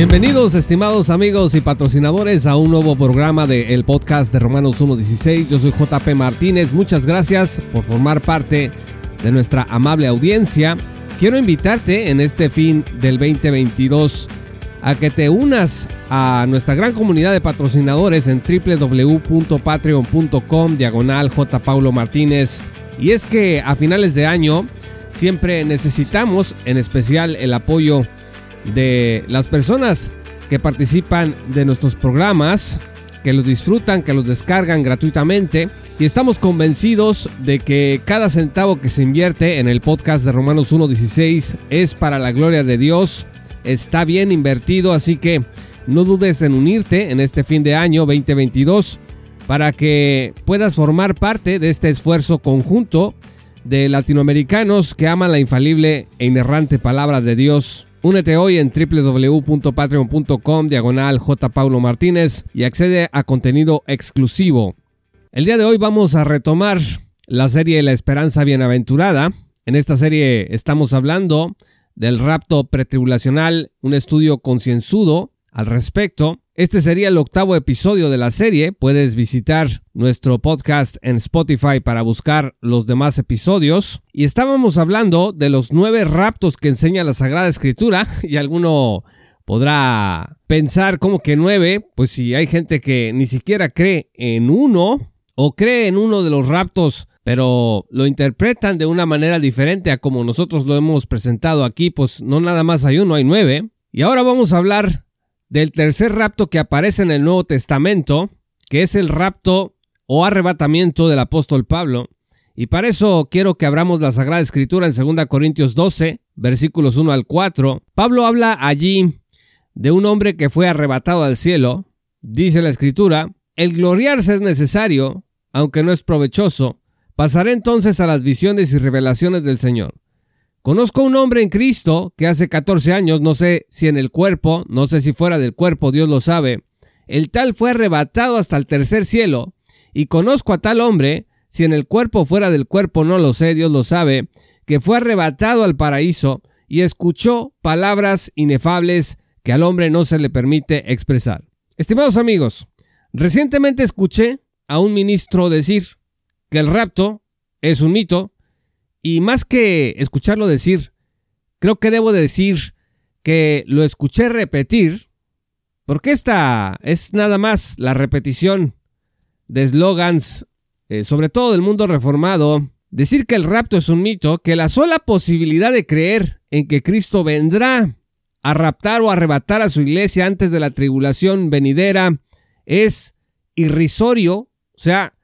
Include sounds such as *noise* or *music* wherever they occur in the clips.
Bienvenidos estimados amigos y patrocinadores a un nuevo programa de el podcast de Romanos 1.16. Yo soy JP Martínez, muchas gracias por formar parte de nuestra amable audiencia. Quiero invitarte en este fin del 2022 a que te unas a nuestra gran comunidad de patrocinadores en www.patreon.com diagonal. Paulo Martínez. Y es que a finales de año siempre necesitamos en especial el apoyo de las personas que participan de nuestros programas, que los disfrutan, que los descargan gratuitamente. Y estamos convencidos de que cada centavo que se invierte en el podcast de Romanos 1.16 es para la gloria de Dios. Está bien invertido, así que no dudes en unirte en este fin de año 2022 para que puedas formar parte de este esfuerzo conjunto de latinoamericanos que aman la infalible e inerrante palabra de Dios. Únete hoy en www.patreon.com diagonal Martínez y accede a contenido exclusivo. El día de hoy vamos a retomar la serie La Esperanza Bienaventurada. En esta serie estamos hablando del rapto pretribulacional, un estudio concienzudo al respecto. Este sería el octavo episodio de la serie. Puedes visitar nuestro podcast en Spotify para buscar los demás episodios. Y estábamos hablando de los nueve raptos que enseña la Sagrada Escritura. *laughs* Y alguno podrá pensar como que nueve, pues si hay gente que ni siquiera cree en uno o cree en uno de los raptos pero lo interpretan de una manera diferente a como nosotros lo hemos presentado aquí, pues no nada más hay uno, hay nueve. Y ahora vamos a hablar del tercer rapto que aparece en el Nuevo Testamento, que es el rapto o arrebatamiento del apóstol Pablo. Y para eso quiero que abramos la Sagrada Escritura en 2 Corintios 12, versículos 1 al 4. Pablo habla allí de un hombre que fue arrebatado al cielo. Dice la Escritura, el gloriarse es necesario, aunque no es provechoso. Pasaré entonces a las visiones y revelaciones del Señor. Conozco un hombre en Cristo que hace 14 años, no sé si en el cuerpo, no sé si fuera del cuerpo, Dios lo sabe. El tal fue arrebatado hasta el tercer cielo. Y conozco a tal hombre, si en el cuerpo fuera del cuerpo, no lo sé, Dios lo sabe, que fue arrebatado al paraíso y escuchó palabras inefables que al hombre no se le permite expresar. Estimados amigos, recientemente escuché a un ministro decir que el rapto es un mito y más que escucharlo decir, creo que debo decir que lo escuché repetir, porque esta es nada más la repetición de eslogans, eh, sobre todo del mundo reformado, decir que el rapto es un mito, que la sola posibilidad de creer en que Cristo vendrá a raptar o arrebatar a su iglesia antes de la tribulación venidera es irrisorio, o sea,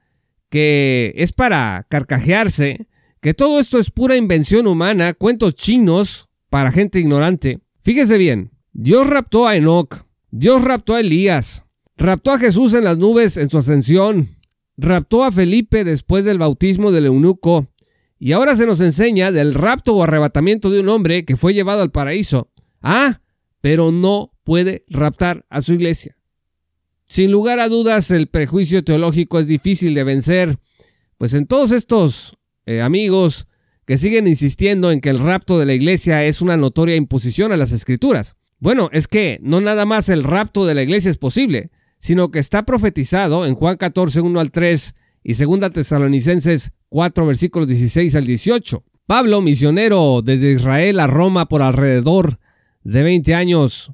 que es para carcajearse, que todo esto es pura invención humana, cuentos chinos para gente ignorante. Fíjese bien, Dios raptó a Enoch, Dios raptó a Elías, raptó a Jesús en las nubes en su ascensión, raptó a Felipe después del bautismo del eunuco, y ahora se nos enseña del rapto o arrebatamiento de un hombre que fue llevado al paraíso. Ah, pero no puede raptar a su iglesia. Sin lugar a dudas, el prejuicio teológico es difícil de vencer, pues en todos estos eh, amigos que siguen insistiendo en que el rapto de la iglesia es una notoria imposición a las escrituras. Bueno, es que no nada más el rapto de la iglesia es posible, sino que está profetizado en Juan 14, 1 al 3 y 2 Tesalonicenses 4, versículos 16 al 18. Pablo, misionero desde Israel a Roma por alrededor de 20 años,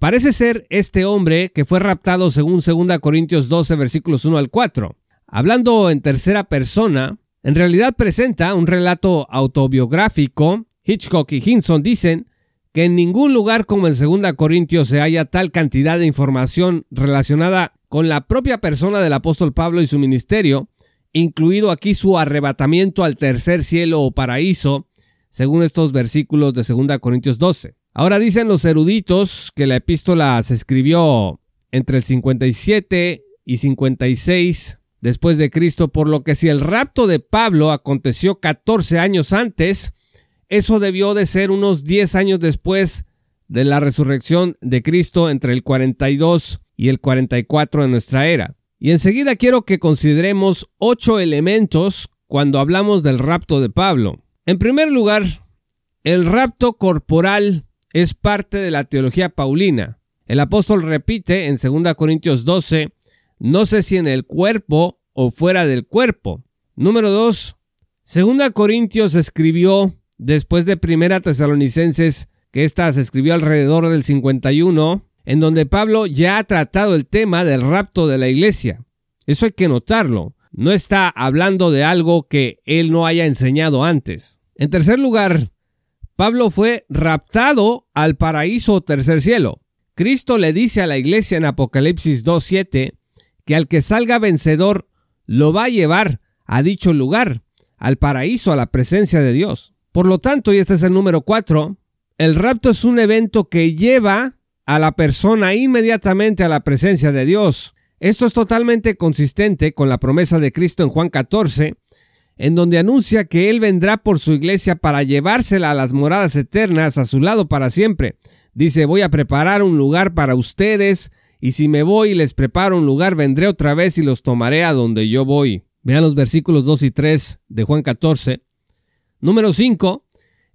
parece ser este hombre que fue raptado según 2 Corintios 12, versículos 1 al 4. Hablando en tercera persona, en realidad presenta un relato autobiográfico. Hitchcock y Hinson dicen que en ningún lugar como en 2 Corintios se haya tal cantidad de información relacionada con la propia persona del apóstol Pablo y su ministerio, incluido aquí su arrebatamiento al tercer cielo o paraíso, según estos versículos de 2 Corintios 12. Ahora dicen los eruditos que la epístola se escribió entre el 57 y 56 después de Cristo, por lo que si el rapto de Pablo aconteció 14 años antes, eso debió de ser unos 10 años después de la resurrección de Cristo entre el 42 y el 44 de nuestra era. Y enseguida quiero que consideremos ocho elementos cuando hablamos del rapto de Pablo. En primer lugar, el rapto corporal es parte de la teología paulina. El apóstol repite en 2 Corintios 12, no sé si en el cuerpo o fuera del cuerpo. Número 2. 2 Corintios escribió después de Primera Tesalonicenses, que ésta se escribió alrededor del 51, en donde Pablo ya ha tratado el tema del rapto de la iglesia. Eso hay que notarlo. No está hablando de algo que él no haya enseñado antes. En tercer lugar, Pablo fue raptado al paraíso tercer cielo. Cristo le dice a la iglesia en Apocalipsis 2.7 que al que salga vencedor lo va a llevar a dicho lugar, al paraíso, a la presencia de Dios. Por lo tanto, y este es el número 4, el rapto es un evento que lleva a la persona inmediatamente a la presencia de Dios. Esto es totalmente consistente con la promesa de Cristo en Juan 14, en donde anuncia que Él vendrá por su iglesia para llevársela a las moradas eternas a su lado para siempre. Dice, voy a preparar un lugar para ustedes, y si me voy y les preparo un lugar, vendré otra vez y los tomaré a donde yo voy. Vean los versículos 2 y 3 de Juan 14. Número 5.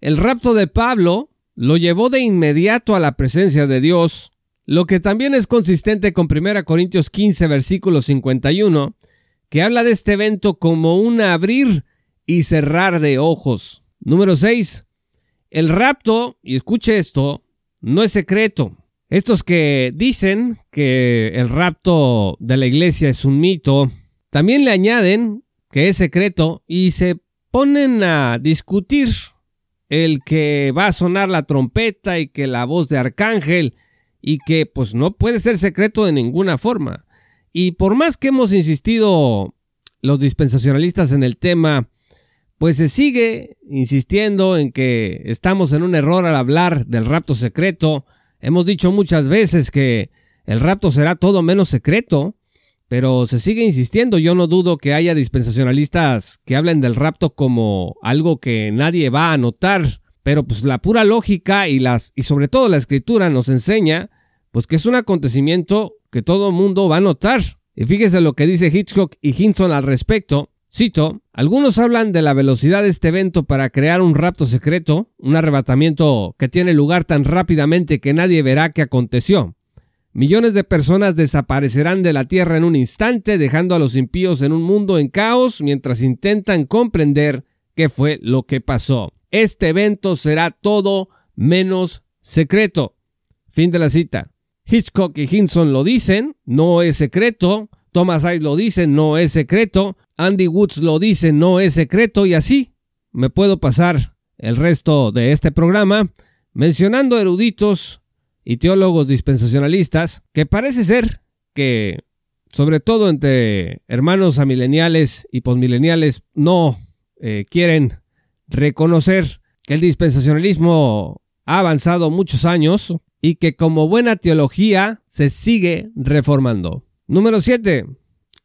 El rapto de Pablo lo llevó de inmediato a la presencia de Dios, lo que también es consistente con 1 Corintios 15, versículo 51, que habla de este evento como un abrir y cerrar de ojos. Número 6. El rapto, y escuche esto, no es secreto. Estos que dicen que el rapto de la iglesia es un mito, también le añaden que es secreto y se ponen a discutir el que va a sonar la trompeta y que la voz de arcángel y que pues no puede ser secreto de ninguna forma. Y por más que hemos insistido los dispensacionalistas en el tema, pues se sigue insistiendo en que estamos en un error al hablar del rapto secreto. Hemos dicho muchas veces que el rapto será todo menos secreto pero se sigue insistiendo. Yo no dudo que haya dispensacionalistas que hablen del rapto como algo que nadie va a notar, pero pues la pura lógica y las y sobre todo la escritura nos enseña pues que es un acontecimiento que todo mundo va a notar. Y fíjese lo que dice Hitchcock y Hinson al respecto. Cito, algunos hablan de la velocidad de este evento para crear un rapto secreto, un arrebatamiento que tiene lugar tan rápidamente que nadie verá qué aconteció. Millones de personas desaparecerán de la tierra en un instante, dejando a los impíos en un mundo en caos mientras intentan comprender qué fue lo que pasó. Este evento será todo menos secreto. Fin de la cita. Hitchcock y Hinson lo dicen, no es secreto. Thomas Ice lo dice, no es secreto. Andy Woods lo dice, no es secreto. Y así me puedo pasar el resto de este programa mencionando eruditos y teólogos dispensacionalistas que parece ser que, sobre todo entre hermanos amileniales y posmileniales, no eh, quieren reconocer que el dispensacionalismo ha avanzado muchos años y que como buena teología se sigue reformando. Número 7.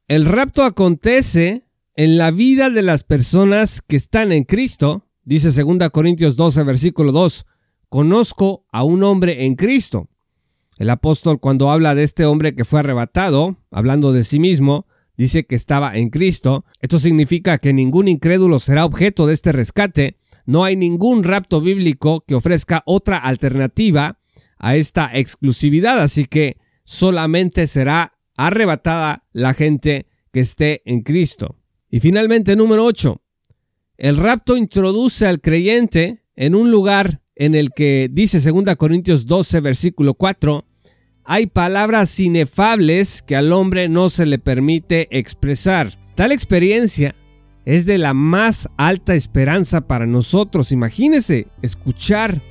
El rapto acontece en la vida de las personas que están en Cristo, dice 2 Corintios 12, versículo 2 conozco a un hombre en Cristo. El apóstol cuando habla de este hombre que fue arrebatado, hablando de sí mismo, dice que estaba en Cristo. Esto significa que ningún incrédulo será objeto de este rescate. No hay ningún rapto bíblico que ofrezca otra alternativa a esta exclusividad, así que solamente será arrebatada la gente que esté en Cristo. Y finalmente, número 8. El rapto introduce al creyente en un lugar en el que dice 2 Corintios 12, versículo 4, hay palabras inefables que al hombre no se le permite expresar. Tal experiencia es de la más alta esperanza para nosotros. Imagínese escuchar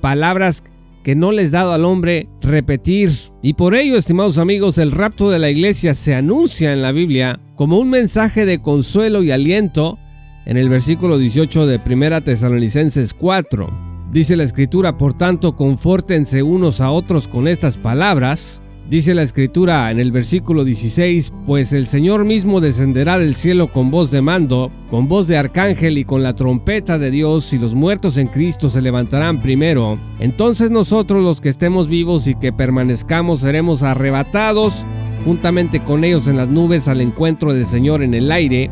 palabras que no les dado al hombre repetir. Y por ello, estimados amigos, el rapto de la iglesia se anuncia en la Biblia como un mensaje de consuelo y aliento en el versículo 18 de 1 Tesalonicenses 4. Dice la escritura, por tanto, confórtense unos a otros con estas palabras. Dice la escritura en el versículo 16, pues el Señor mismo descenderá del cielo con voz de mando, con voz de arcángel y con la trompeta de Dios, y los muertos en Cristo se levantarán primero. Entonces nosotros los que estemos vivos y que permanezcamos seremos arrebatados juntamente con ellos en las nubes al encuentro del Señor en el aire,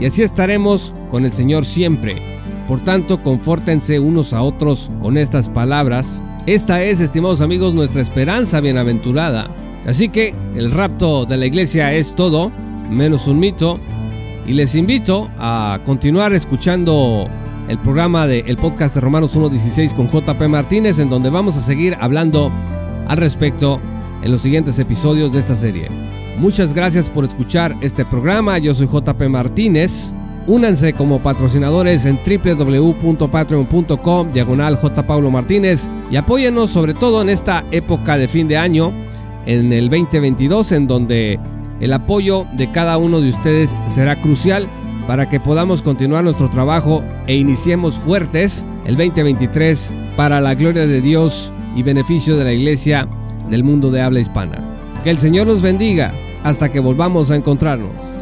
y así estaremos con el Señor siempre. Por tanto, confórtense unos a otros con estas palabras. Esta es, estimados amigos, nuestra esperanza bienaventurada. Así que el rapto de la iglesia es todo, menos un mito, y les invito a continuar escuchando el programa de el podcast de Romanos 1.16 con JP Martínez, en donde vamos a seguir hablando al respecto en los siguientes episodios de esta serie. Muchas gracias por escuchar este programa. Yo soy JP Martínez. Únanse como patrocinadores en www.patreon.com diagonal J. Paulo Martínez y apóyennos sobre todo en esta época de fin de año, en el 2022, en donde el apoyo de cada uno de ustedes será crucial para que podamos continuar nuestro trabajo e iniciemos fuertes el 2023 para la gloria de Dios y beneficio de la iglesia del mundo de habla hispana. Que el Señor los bendiga hasta que volvamos a encontrarnos.